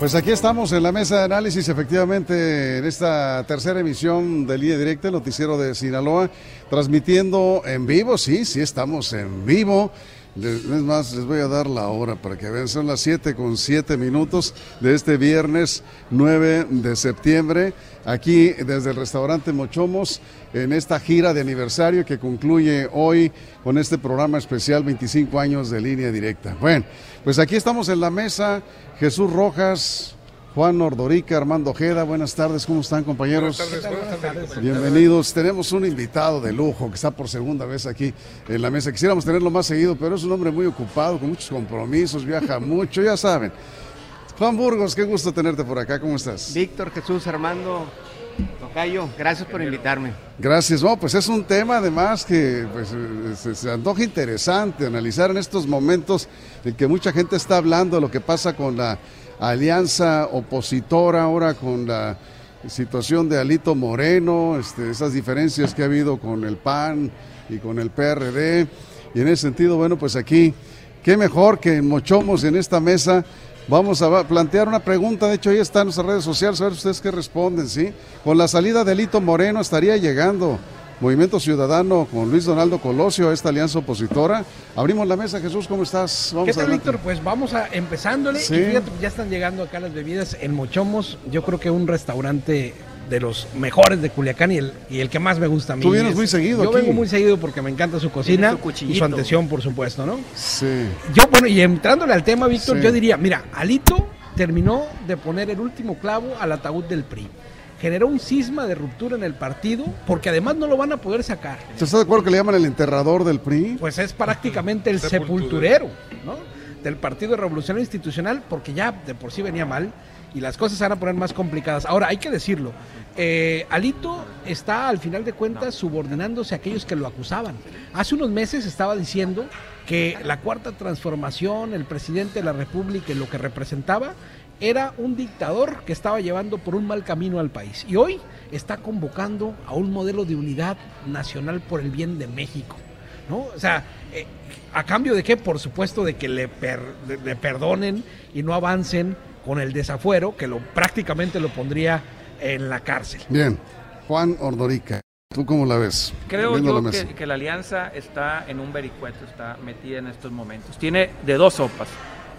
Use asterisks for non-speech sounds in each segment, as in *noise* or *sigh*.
Pues aquí estamos en la mesa de análisis, efectivamente, en esta tercera emisión de Línea Directa, el noticiero de Sinaloa, transmitiendo en vivo, sí, sí estamos en vivo. Es más, les voy a dar la hora para que vean, son las 7 con 7 minutos de este viernes 9 de septiembre, aquí desde el restaurante Mochomos, en esta gira de aniversario que concluye hoy con este programa especial 25 años de línea directa. Bueno, pues aquí estamos en la mesa, Jesús Rojas, Juan Ordorica, Armando Ojeda, buenas tardes, ¿cómo están compañeros? Buenas tardes, buenas tardes. Bienvenidos, tenemos un invitado de lujo que está por segunda vez aquí en la mesa. Quisiéramos tenerlo más seguido, pero es un hombre muy ocupado, con muchos compromisos, viaja *laughs* mucho, ya saben. Juan Burgos, qué gusto tenerte por acá, ¿cómo estás? Víctor, Jesús, Armando, Tocayo, gracias por invitarme. Gracias, no, pues es un tema además que pues, se, se antoja interesante analizar en estos momentos en que mucha gente está hablando de lo que pasa con la alianza opositora ahora con la situación de Alito Moreno, este, esas diferencias que ha habido con el PAN y con el PRD. Y en ese sentido, bueno, pues aquí, qué mejor que Mochomos en esta mesa. Vamos a plantear una pregunta, de hecho ahí está en nuestras redes sociales, a ver ustedes qué responden, ¿sí? Con la salida de Alito Moreno estaría llegando Movimiento Ciudadano con Luis Donaldo Colosio a esta alianza opositora. Abrimos la mesa, Jesús, ¿cómo estás? Vamos ¿Qué tal, Víctor? Pues vamos a empezándole. Sí. Y fíjate, ya están llegando acá las bebidas en Mochomos. Yo creo que un restaurante de los mejores de Culiacán y el, y el que más me gusta a mí. Tú vienes es- muy seguido Yo aquí. vengo muy seguido porque me encanta su cocina su y su atención, por supuesto, ¿no? Sí. Yo, bueno, y entrándole al tema, Víctor, Sí. yo diría, mira, Alito terminó de poner el último clavo al ataúd del PRI. Generó un cisma de ruptura en el partido porque además no lo van a poder sacar. ¿Tú estás de acuerdo que le llaman el enterrador del PRI? Pues es prácticamente el sepulturero, ¿no? Del Partido Revolucionario Institucional, porque ya de por sí venía mal y las cosas se van a poner más complicadas. Ahora, hay que decirlo, eh, Alito está al final de cuentas subordinándose a aquellos que lo acusaban. Hace unos meses estaba diciendo que la cuarta transformación, el presidente de la República y lo que representaba, era un dictador que estaba llevando por un mal camino al país. Y hoy está convocando a un modelo de unidad nacional por el bien de México. ¿no? O sea, eh, a cambio de qué, por supuesto, de que le, per- le perdonen y no avancen con el desafuero, que lo prácticamente lo pondría en la cárcel. Bien, Juan Ordorica, ¿tú cómo la ves? Creo la yo que la alianza está en un vericueto, está metida en estos momentos. Tiene de dos sopas.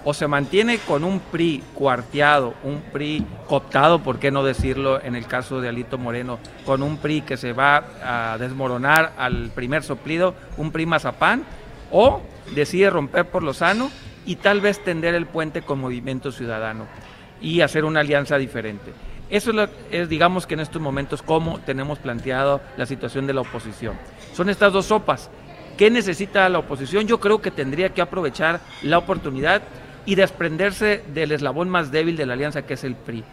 O se mantiene con un PRI cuarteado, un PRI cooptado, por qué no decirlo en el caso de Alito Moreno, con un PRI que se va a desmoronar al primer soplido, un PRI mazapán, o decide romper por lo sano y tal vez tender el puente con Movimiento Ciudadano y hacer una alianza diferente. Eso es, es, digamos que en estos momentos, cómo tenemos planteado la situación de la oposición. Son estas dos sopas. ¿Qué necesita la oposición? Yo creo que tendría que aprovechar la oportunidad y desprenderse del eslabón más débil de la alianza, que es el PRI.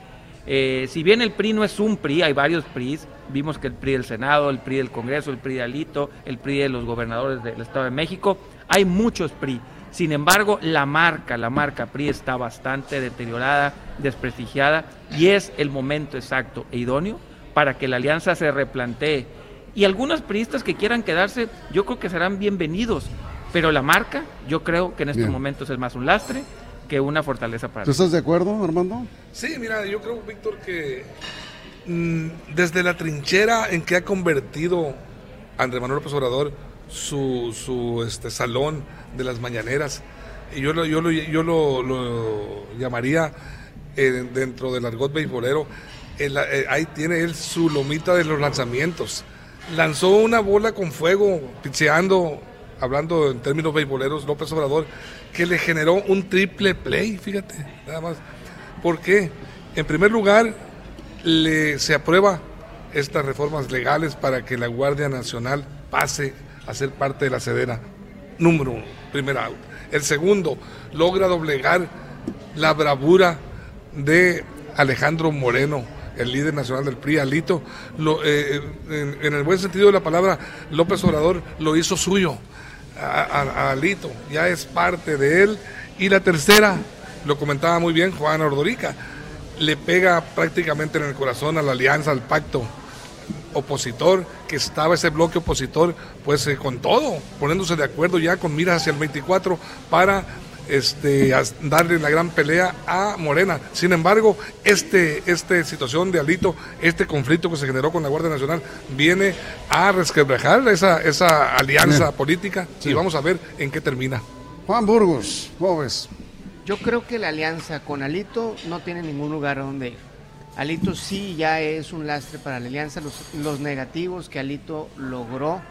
Eh, si bien el PRI no es un PRI, hay varios PRIs. Vimos que el PRI del Senado, el PRI del Congreso, el PRI de Alito, el PRI de los gobernadores del Estado de México. Hay muchos PRI. Sin embargo, la marca, la marca PRI está bastante deteriorada, desprestigiada y es el momento exacto e idóneo para que la alianza se replantee. Y algunos priistas que quieran quedarse, yo creo que serán bienvenidos. Pero la marca, yo creo que en estos Bien. momentos es más un lastre que una fortaleza para ¿Tú estás de acuerdo, Armando? Sí, mira, yo creo, Víctor, que mm, desde la trinchera en que ha convertido Andrés Manuel López Obrador su, su este, salón de las mañaneras, y yo lo, yo lo, yo lo, lo llamaría eh, dentro del argot beisbolero, el- eh, ahí tiene él su lomita de los lanzamientos. Lanzó una bola con fuego, picheando, hablando en términos beisboleros, López Obrador, que le generó un triple play, fíjate, nada más. ¿Por qué? En primer lugar, le, se aprueba estas reformas legales para que la Guardia Nacional pase a ser parte de la Sedena. Número uno, primera. El segundo, logra doblegar la bravura de Alejandro Moreno, el líder nacional del PRI, Alito, eh, en el buen sentido de la palabra, López Obrador lo hizo suyo a, Alito, ya es parte de él. Y la tercera, lo comentaba muy bien Juan Ordorica, le pega prácticamente en el corazón a la alianza, al pacto opositor, que estaba ese bloque opositor, pues eh, con todo, poniéndose de acuerdo ya con miras hacia el 24 para este, darle la gran pelea a Morena. Sin embargo, este, esta situación de Alito, este conflicto que se generó con la Guardia Nacional, viene a resquebrajar esa, esa alianza política Sí. y vamos a ver en qué termina. Juan Burgos, ¿cómo ves? Yo creo que la alianza con Alito no tiene ningún lugar a donde ir. Alito sí ya es un lastre para la alianza. Los, los negativos que Alito logró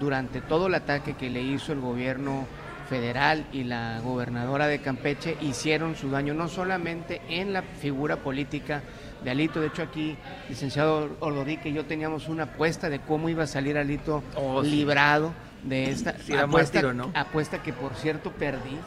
durante todo el ataque que le hizo el gobierno federal y la gobernadora de Campeche hicieron su daño no solamente en la figura política de Alito. De hecho aquí, licenciado Ordorique y yo teníamos una apuesta de cómo iba a salir Alito Oh, librado de esta Sí, era apuesta, mártiro, ¿no? apuesta que por cierto perdí.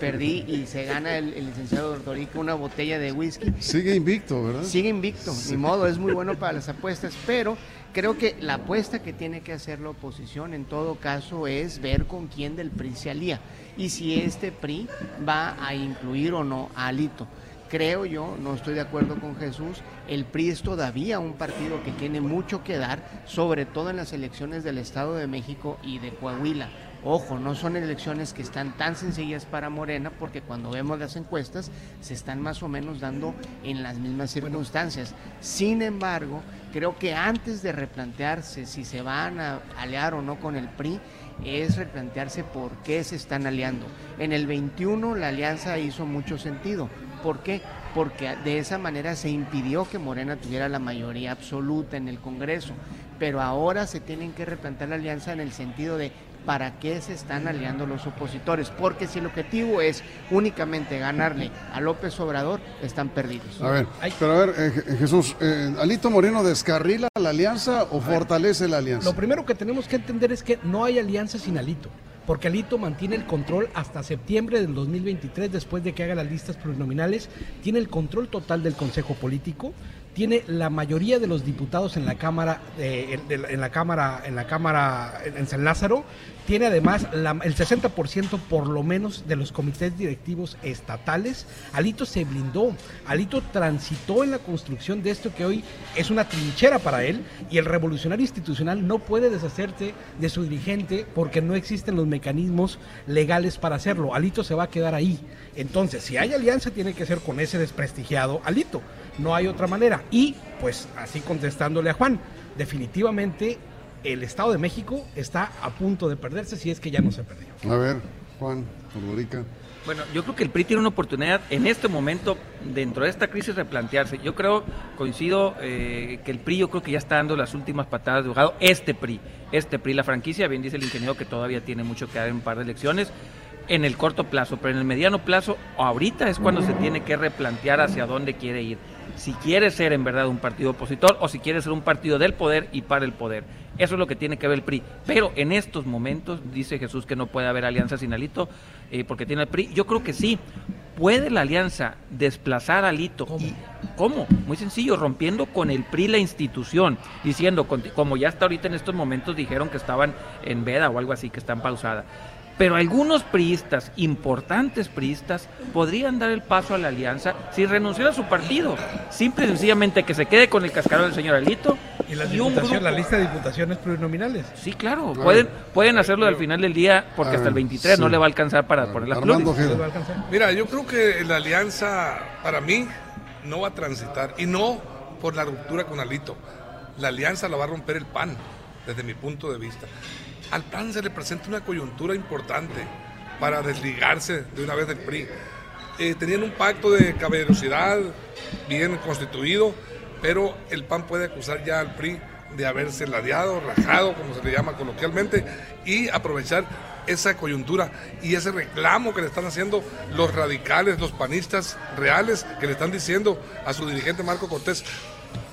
Perdí y se gana el, el licenciado Ordorica una botella de whisky. Sigue invicto, ¿verdad? Sigue invicto, ni modo, es muy bueno para las apuestas, pero creo que la apuesta que tiene que hacer la oposición en todo caso es ver con quién del PRI se alía y si este PRI va a incluir o no a Alito. Creo yo, no estoy de acuerdo con Jesús, el PRI es todavía un partido que tiene mucho que dar, sobre todo en las elecciones del Estado de México y de Coahuila. Ojo, no son elecciones que están tan sencillas para Morena porque cuando vemos las encuestas se están más o menos dando en las mismas circunstancias. Sin embargo, creo que antes de replantearse si se van a aliar o no con el PRI, es replantearse por qué se están aliando. En el 21 la alianza hizo mucho sentido. ¿Por qué? Porque de esa manera se impidió que Morena tuviera la mayoría absoluta en el Congreso. Pero ahora se tienen que replantear la alianza en el sentido de para qué se están aliando los opositores. Porque si el objetivo es únicamente ganarle a López Obrador, están perdidos. A ver, Ay. pero a ver, eh, Je- Jesús, eh, ¿Alito Moreno descarrila la alianza o fortalece la alianza? Lo primero que tenemos que entender es que no hay alianza sin Alito, porque Alito mantiene el control hasta septiembre del 2023, después de que haga las listas plurinominales, tiene el control total del Consejo Político, tiene la mayoría de los diputados en la Cámara, eh, en, en la Cámara, en la Cámara en San Lázaro, tiene además la- el 60% por lo menos de los comités directivos estatales. Alito se blindó, Alito transitó en la construcción de esto que hoy es una trinchera para él y el revolucionario institucional no puede deshacerse de su dirigente porque no existen los mecanismos legales para hacerlo. Alito se va a quedar ahí. Entonces, si hay alianza, tiene que ser con ese desprestigiado Alito. No hay otra manera. Y, pues, así contestándole a Juan, definitivamente el Estado de México está a punto de perderse si es que ya no se perdió. A ver, Juan, Ordorica. Bueno, yo creo que el PRI tiene una oportunidad en este momento, dentro de esta crisis, replantearse. Yo creo, coincido, eh, que el PRI yo creo que ya está dando las últimas patadas de ahogado. Este PRI, este PRI, la franquicia, bien dice el ingeniero que todavía tiene mucho que dar en un par de elecciones, en el corto plazo, pero en el mediano plazo, ahorita es cuando se tiene que replantear hacia dónde quiere ir. Si quiere ser en verdad un partido opositor o si quiere ser un partido del poder y para el poder. Eso es lo que tiene que ver el PRI. Pero en estos momentos, dice Jesús que no puede haber alianza sin Alito, eh, porque tiene el PRI. Yo creo que sí. ¿Puede la alianza desplazar a Alito? ¿Cómo? ¿Y cómo? Muy sencillo, rompiendo con el PRI la institución, diciendo, con- como ya hasta ahorita en estos momentos dijeron que estaban en veda o algo así, que están pausada. Pero algunos priistas, importantes priistas, podrían dar el paso a la alianza sin renunciar a su partido. Simple y sencillamente que se quede con el cascarón del señor Alito Y las y un grupo- la lista de diputaciones plurinominales. Sí, claro, pueden, pueden hacerlo al final del día porque hasta el 23 no le va a alcanzar para poner las Armando. Mira, yo creo que la alianza para mí no va a transitar y no por la ruptura con Alito. La alianza la va a romper el PAN, desde mi punto de vista. Al PAN se le presenta una coyuntura importante para desligarse de una vez del PRI. Eh, tenían un pacto de caballerosidad bien constituido, pero el PAN puede acusar ya al PRI de haberse ladeado, rajado, como se le llama coloquialmente, y aprovechar esa coyuntura y ese reclamo que le están haciendo los radicales, los panistas reales, que le están diciendo a su dirigente Marco Cortés,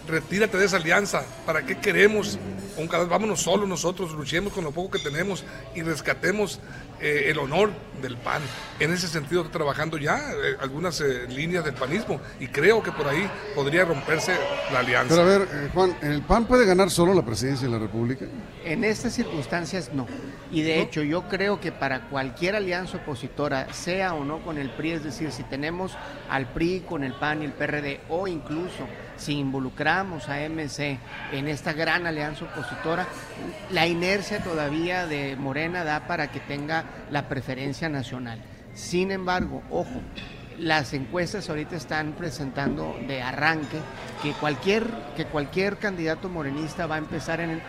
retírate de esa alianza. ¿Para qué queremos? Un vámonos solos nosotros, luchemos con lo poco que tenemos y rescatemos eh, el honor del PAN. En ese sentido estoy trabajando ya eh, algunas eh, líneas del panismo y creo que por ahí podría romperse la alianza. Pero a ver, Juan, ¿el PAN puede ganar solo la presidencia de la República? En estas circunstancias no. Y de hecho yo creo que para cualquier alianza opositora, sea o no con el PRI, es decir, si tenemos al PRI con el PAN y el PRD o incluso si involucramos a MC en esta gran alianza opositora, la inercia todavía de Morena da para que tenga la preferencia nacional. Sin embargo, ojo, las encuestas ahorita están presentando de arranque que cualquier, que cualquier candidato morenista va a empezar en,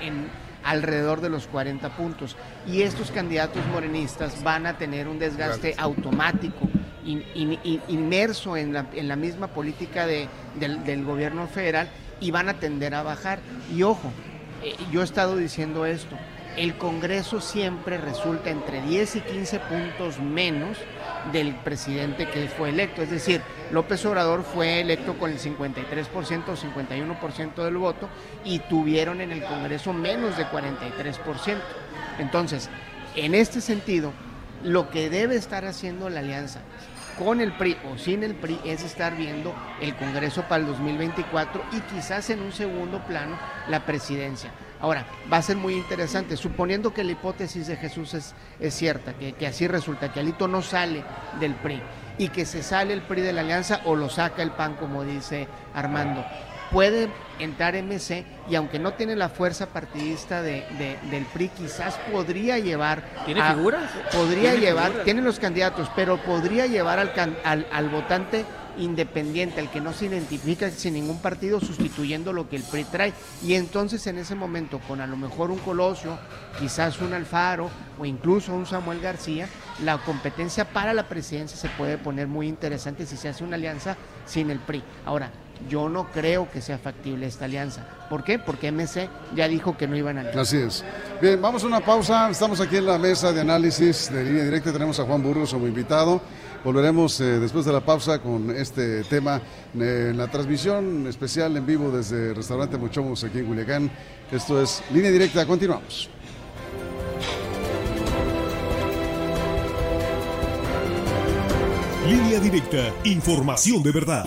alrededor de los 40 puntos. Y estos candidatos morenistas van a tener un desgaste automático inmerso en la, en la, misma política de, del, gobierno federal y van a tender a bajar. Y ojo, eh, yo he estado diciendo esto, el Congreso siempre resulta entre 10 y 15 puntos menos del presidente que fue electo. Es decir, López Obrador fue electo con el 53% o 51% del voto y tuvieron en el Congreso menos de 43%. Entonces, en este sentido, lo que debe estar haciendo la alianza con el PRI o sin el PRI es estar viendo el Congreso para el 2024 y quizás en un segundo plano la presidencia. Ahora, va a ser muy interesante, suponiendo que la hipótesis de Jesús es, es cierta, que, que, así resulta, que Alito no sale del PRI y que se sale el PRI de la alianza o lo saca el PAN, como dice Armando puede entrar MC y aunque no tiene la fuerza partidista de, del PRI, quizás podría llevar... ¿Tiene figuras? Podría llevar, tiene los candidatos, pero podría llevar al, al, al votante independiente, al que no se identifica sin ningún partido, sustituyendo lo que el PRI trae. Y entonces en ese momento, con a lo mejor un Colosio, quizás un Alfaro o incluso un Samuel García, la competencia para la presidencia se puede poner muy interesante si se hace una alianza sin el PRI. Ahora, yo no creo que sea factible esta alianza. ¿Por qué? Porque MC ya dijo que no iban a alianza. Así es. Bien, vamos a una pausa. Estamos aquí en la mesa de análisis de línea directa. Tenemos a Juan Burgos como invitado. Volveremos eh, después de la pausa con este tema eh, en la transmisión especial en vivo desde Restaurante Mochomos aquí en Culiacán. Esto es Línea Directa. Continuamos. Línea directa, información de verdad.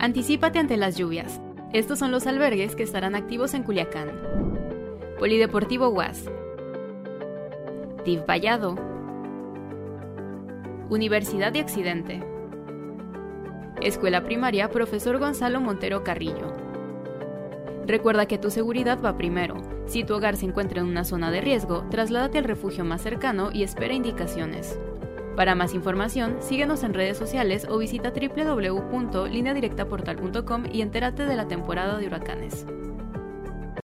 Anticípate ante las lluvias. Estos son los albergues que estarán activos en Culiacán. Polideportivo UAS. DIV Vallado. Universidad de Occidente. Escuela Primaria Profesor Gonzalo Montero Carrillo. Recuerda que tu seguridad va primero. Si tu hogar se encuentra en una zona de riesgo, trasládate al refugio más cercano y espera indicaciones. Para más información, síguenos en redes sociales o visita www.lineadirectaportal.com y entérate de la temporada de huracanes.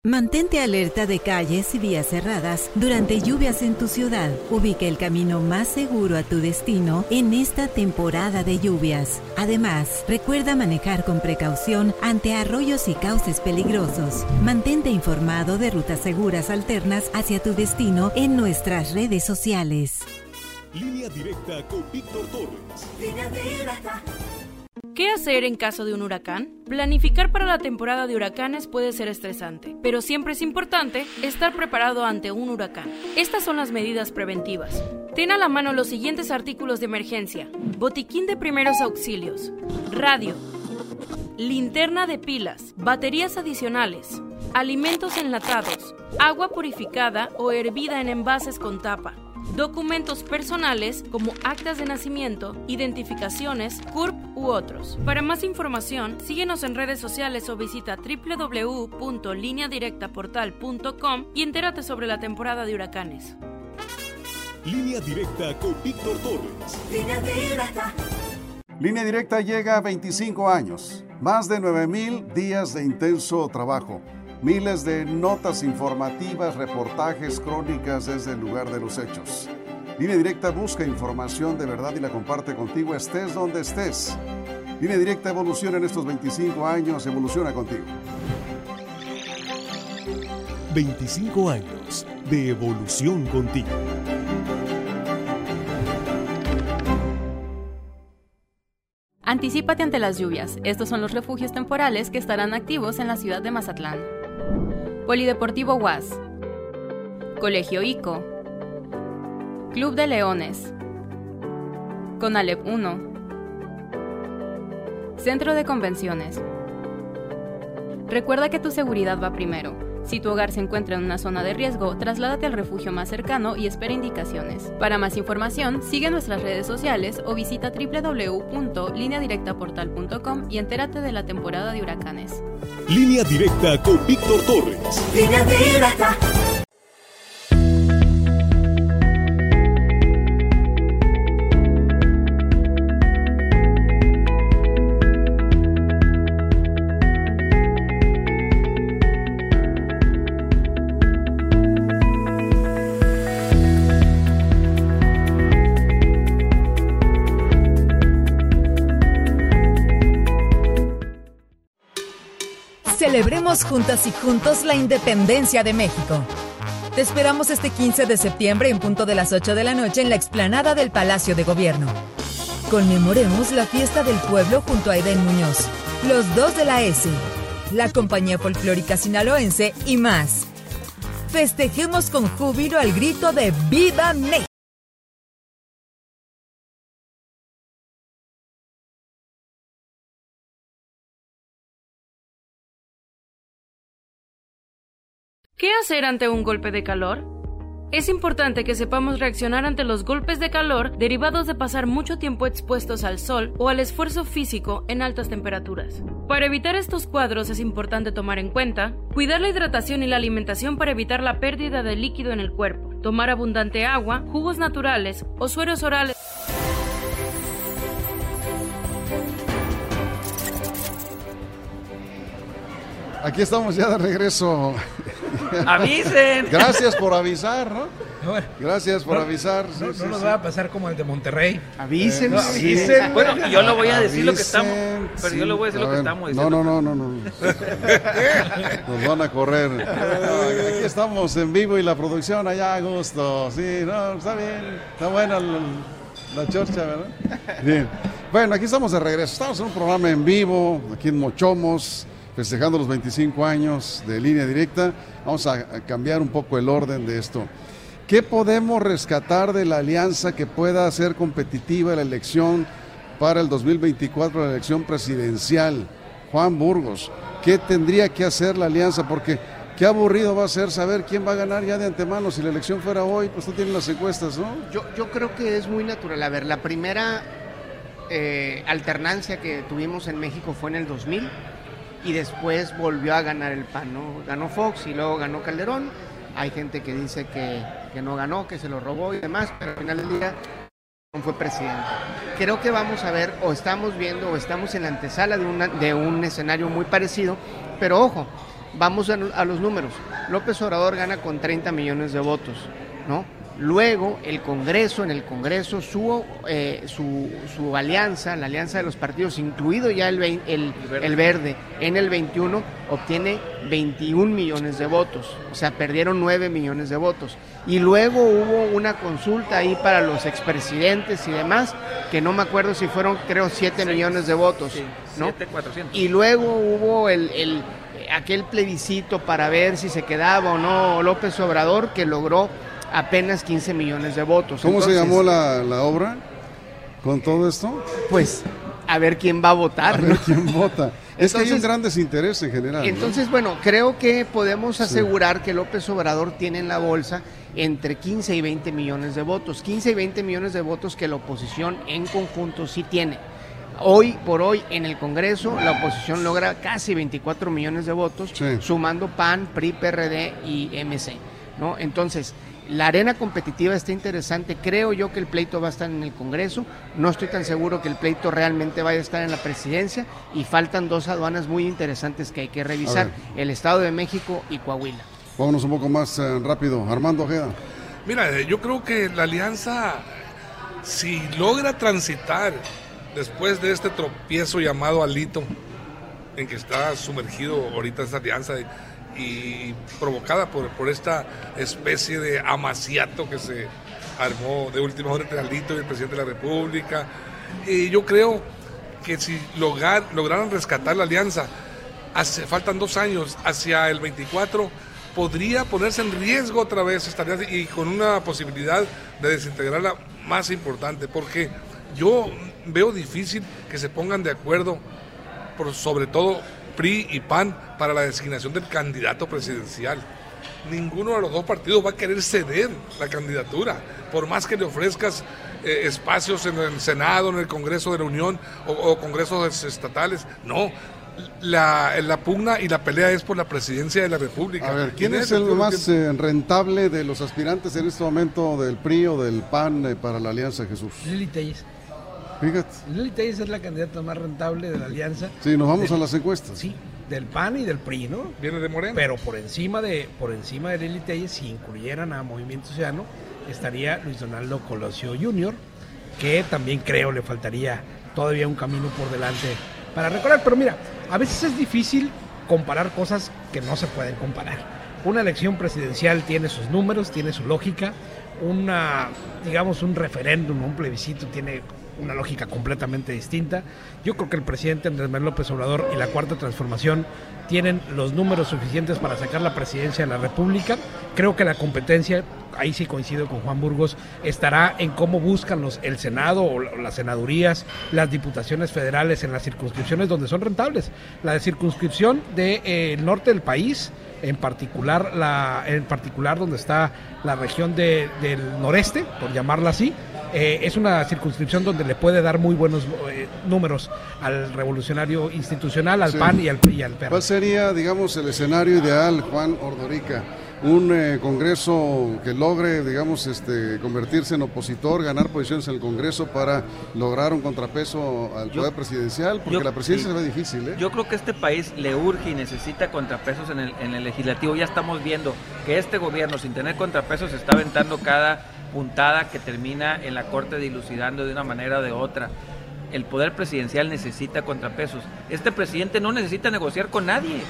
Mantente alerta de calles y vías cerradas durante lluvias en tu ciudad. Ubica el camino más seguro a tu destino en esta temporada de lluvias. Además, recuerda manejar con precaución ante arroyos y cauces peligrosos. Mantente informado de rutas seguras alternas hacia tu destino en nuestras redes sociales. Línea directa con Víctor Torres. Línea directa. ¿Qué hacer en caso de un huracán? Planificar para la temporada de huracanes puede ser estresante, pero siempre es importante estar preparado ante un huracán. Estas son las medidas preventivas. Ten a la mano los siguientes artículos de emergencia. Botiquín de primeros auxilios, radio, linterna de pilas, baterías adicionales, alimentos enlatados, agua purificada o hervida en envases con tapa, documentos personales como actas de nacimiento, identificaciones, CURP u otros. Para más información, síguenos en redes sociales o visita www.lineadirectaportal.com y entérate sobre la temporada de huracanes. Línea directa con Víctor Torres. Línea directa. Línea directa llega a 25 años, más de 9.000 días de intenso trabajo Miles de notas informativas, reportajes, crónicas desde el lugar de los hechos. Línea Directa busca información de verdad y la comparte contigo estés donde estés. Línea Directa evoluciona en estos 25 años, evoluciona contigo. 25 años de evolución contigo. Anticípate ante las lluvias. Estos son los refugios temporales que estarán activos en la ciudad de Mazatlán. Polideportivo UAS. Colegio ICO. Club de Leones. Conalep 1. Centro de Convenciones. Recuerda que tu seguridad va primero. Si tu hogar se encuentra en una zona de riesgo, trasládate al refugio más cercano y espera indicaciones. Para más información, sigue nuestras redes sociales o visita www.lineadirectaportal.com y entérate de la temporada de huracanes. Línea directa con Víctor Torres. Línea directa. Juntas y juntos la independencia de México. Te esperamos este 15 de septiembre en punto de las 8 de la noche en la explanada del Palacio de Gobierno. Conmemoremos la fiesta del pueblo junto a Eden Muñoz, los dos de la S, la compañía folclórica sinaloense y más. Festejemos con júbilo al grito de ¡Viva México! ¿Qué hacer ante un golpe de calor? Es importante que sepamos reaccionar ante los golpes de calor derivados de pasar mucho tiempo expuestos al sol o al esfuerzo físico en altas temperaturas. Para evitar estos cuadros es importante tomar en cuenta cuidar la hidratación y la alimentación para evitar la pérdida de líquido en el cuerpo, tomar abundante agua, jugos naturales o sueros orales. Aquí estamos ya de regreso. Avisen. Gracias por avisar, ¿no? Gracias por avisar. No, sí, no nos sí. va a pasar como el de Monterrey. Avisen, Eh, no, sí. avisen. Bueno, yo le voy a decir lo que estamos. Pero yo le voy a decir lo que ver, estamos No, diciendo. no, no, no, no. Nos van a correr. No, aquí estamos en vivo y la producción allá a gusto. Sí, no, está bien. Está buena la, la chorcha, ¿verdad? Bien. Bueno, aquí estamos de regreso. Estamos en un programa en vivo, aquí en Mochomos, festejando los 25 años de línea directa. Vamos a, cambiar un poco el orden de esto. ¿Qué podemos rescatar de la alianza que pueda ser competitiva la elección para el 2024, la elección presidencial? Juan Burgos, ¿qué tendría que hacer la alianza? Porque qué aburrido va a ser saber quién va a ganar ya de antemano. Si la elección fuera hoy, pues tú tienes las encuestas, ¿no? Yo, yo creo que es muy natural. A ver, la primera eh, alternancia que tuvimos en México fue en el 2000 y después volvió a ganar el PAN, ¿no? Ganó Fox y luego ganó Calderón. Hay gente que dice que, que no ganó, que se lo robó y demás, pero al final del día fue presidente. Creo que vamos a ver, o estamos viendo, o estamos en la antesala de, una, de un escenario muy parecido, pero ojo, vamos a, a los números. López Obrador gana con 30 millones de votos, ¿no? Luego el Congreso, en el Congreso, su, eh, su, su alianza, la alianza de los partidos, incluido ya el, el, el verde, en el 21, obtiene 21 millones de votos. O sea, perdieron 9 millones de votos. Y luego hubo una consulta ahí para los expresidentes y demás, que no me acuerdo si fueron, creo, 7 millones de votos. Sí, ¿no? 7,400. Y luego hubo el, el- aquel plebiscito para ver si se quedaba o no López Obrador, que logró apenas 15 millones de votos. ¿Cómo se Entonces, llamó la, la obra con todo esto? Pues a ver quién va a votar. A ¿no? ver quién *laughs* vota. Es que hay un Entonces- gran desinterés en general. ¿no? Entonces, bueno, creo que podemos asegurar que López Obrador tiene en la bolsa entre 15 y 20 millones de votos. 15 y 20 millones de votos que la oposición en conjunto sí tiene. Hoy por hoy en el Congreso la oposición logra casi 24 millones de votos, Sí. sumando PAN, PRI, PRD y MC. ¿no? Entonces, la arena competitiva está interesante. Creo yo que el pleito va a estar en el Congreso. No estoy tan seguro que el pleito realmente vaya a estar en la presidencia. Y faltan dos aduanas muy interesantes que hay que revisar: el Estado de México y Coahuila. Vámonos un poco más eh, rápido. Armando Ojeda. Mira, eh, yo creo que la alianza, si logra transitar después de este tropiezo llamado Alito, en que está sumergido ahorita esta alianza y provocada por, por esta especie de amaciato que se armó de última hora entre Alito y el presidente de la República, y yo creo que si lograr, lograran rescatar la alianza, hace, faltan dos años, hacia el 24, podría ponerse en riesgo otra vez esta alianza y con una posibilidad de desintegrarla más importante, porque yo veo difícil que se pongan de acuerdo, por, sobre todo PRI y PAN, para la designación del candidato presidencial. Ninguno de los dos partidos va a querer ceder la candidatura, por más que le ofrezcas eh, espacios en el Senado, en el Congreso de la Unión o, o congresos estatales. No, la, la, pugna y la pelea es por la presidencia de la República. A ver, ¿quién es el más eh, rentable de los aspirantes en este momento del PRI o del PAN eh, para la Alianza Jesús? Lili Telles. Fíjate. Lili Telles es la candidata más rentable de la Alianza. Sí, nos vamos Del- a las encuestas. Sí, del PAN y del PRI, ¿no? Viene de Morena. Pero por encima de, por encima de Lili Telles, si incluyeran a Movimiento Ciudadano, estaría Luis Donaldo Colosio Jr., que también creo le faltaría todavía un camino por delante para recorrer. Pero mira, a veces es difícil comparar cosas que no se pueden comparar. Una elección presidencial tiene sus números, tiene su lógica. Una, digamos, un referéndum, un plebiscito tiene una lógica completamente distinta. Yo creo que el presidente Andrés Manuel López Obrador y la Cuarta Transformación tienen los números suficientes para sacar la presidencia de la República. Creo que la competencia, ahí sí coincido con Juan Burgos, estará en cómo buscan los, el Senado o la- las senadurías, las diputaciones federales en las circunscripciones donde son rentables. La de circunscripción del norte del país, en particular, la, en particular donde está la región de- del noreste, por llamarla así, eh, es una circunscripción donde le puede dar muy buenos eh, números al revolucionario institucional, al Sí. PAN y al, y al PRD. ¿Cuál sería, digamos, el escenario ideal, Juan Ordorica? Un eh, Congreso que logre, digamos, este, convertirse en opositor, ganar posiciones en el Congreso para lograr un contrapeso al Yo- poder presidencial, porque yo- la presidencia sí. se ve difícil, ¿eh? Yo creo que este país le urge y necesita contrapesos en el, en el legislativo. Ya estamos viendo que este gobierno, sin tener contrapesos, está aventando cada puntada que termina en la Corte dilucidando de una manera o de otra. El poder presidencial necesita contrapesos. Este presidente no necesita negociar con nadie.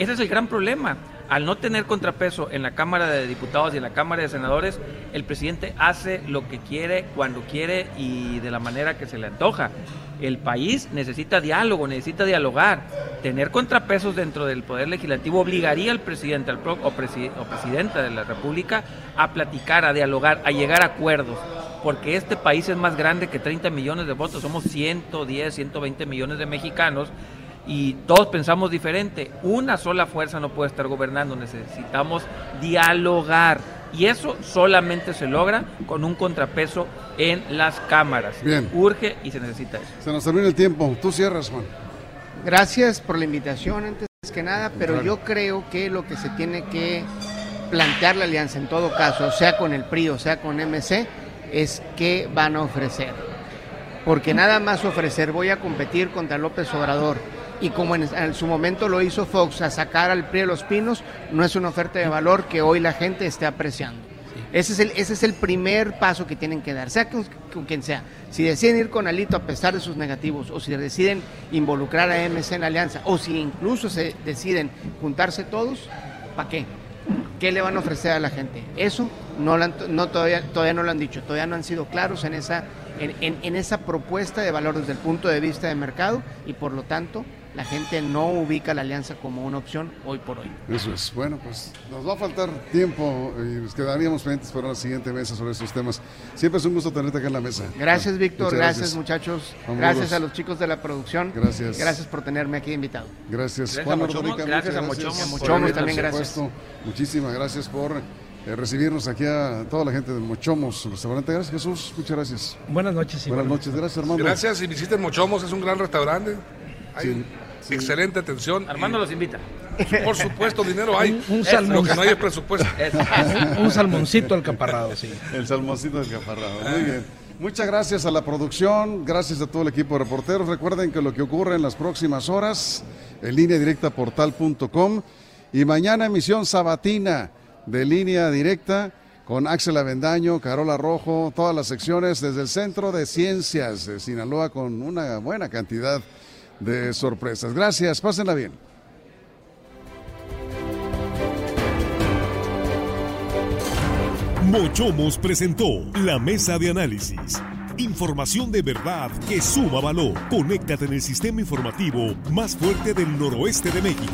Ese es el gran problema. Al no tener contrapeso en la Cámara de Diputados y en la Cámara de Senadores, el presidente hace lo que quiere, cuando quiere y de la manera que se le antoja. El país necesita diálogo, necesita dialogar. Tener contrapesos dentro del Poder Legislativo obligaría al presidente al pro- o, presi- o presidenta de la República a platicar, a dialogar, a llegar a acuerdos. Porque este país es más grande que 30 millones de votos, somos 110, 120 millones de mexicanos y todos pensamos diferente. Una sola fuerza no puede estar gobernando, necesitamos dialogar. Y eso solamente se logra con un contrapeso en las cámaras. Bien. Urge y se necesita eso. Se nos termina el tiempo. Tú cierras, Juan. Gracias por la invitación antes que nada, pero Claro. yo creo que lo que se tiene que plantear la alianza en todo caso, sea con el PRI o sea con MC, es qué van a ofrecer. Porque nada más ofrecer voy a competir contra López Obrador y como en, en su momento lo hizo Fox a sacar al PRI de los pinos, no es una oferta de valor que hoy la gente esté apreciando. Ese es, el, ese es el primer paso que tienen que dar, sea con, con quien sea. Si deciden ir con Alito a pesar de sus negativos, o si deciden involucrar a MC en la alianza, o si incluso se deciden juntarse todos, ¿para qué? ¿Qué le van a ofrecer a la gente? Eso no, lo han- no todavía, todavía no lo han dicho, todavía no han sido claros en esa, en, en- en esa propuesta de valor desde el punto de vista de mercado y por lo tanto la gente no ubica la alianza como una opción hoy por hoy. Eso es. Bueno, pues nos va a faltar tiempo y nos quedaríamos pendientes para la siguiente mesa sobre estos temas. Siempre es un gusto tenerte acá en la mesa. Gracias Víctor, Muchas gracias, muchachos, gracias a los chicos de la producción, Gracias. gracias por tenerme aquí invitado. Gracias, Gracias Juan a gracias a Mochomos. también, por gracias. supuesto. Muchísimas gracias por eh, recibirnos aquí a toda la gente de Mochomos Restaurante. Gracias, Jesús. Muchas gracias. Buenas noches. y Buenas noches. Gracias, Armando. Gracias y visiten Mochomos, es un gran restaurante. Hay Sí, sí. excelente atención. Armando los invita. Por supuesto, dinero hay. Un- un Lo que no hay es presupuesto. Eso. Un salmoncito alcaparrado, sí. El salmoncito del caparrado. Muy bien. Muchas gracias a la producción, gracias a todo el equipo de reporteros. Recuerden que lo que ocurre en las próximas horas, en línea directa portal.com y mañana emisión sabatina de línea directa con Axel Avendaño, Carola Rojo, todas las secciones desde el Centro de Ciencias de Sinaloa con una buena cantidad de sorpresas. Gracias, pásenla bien. Mochomos presentó la mesa de análisis. Información de verdad que suma valor. Conéctate en el sistema informativo más fuerte del noroeste de México.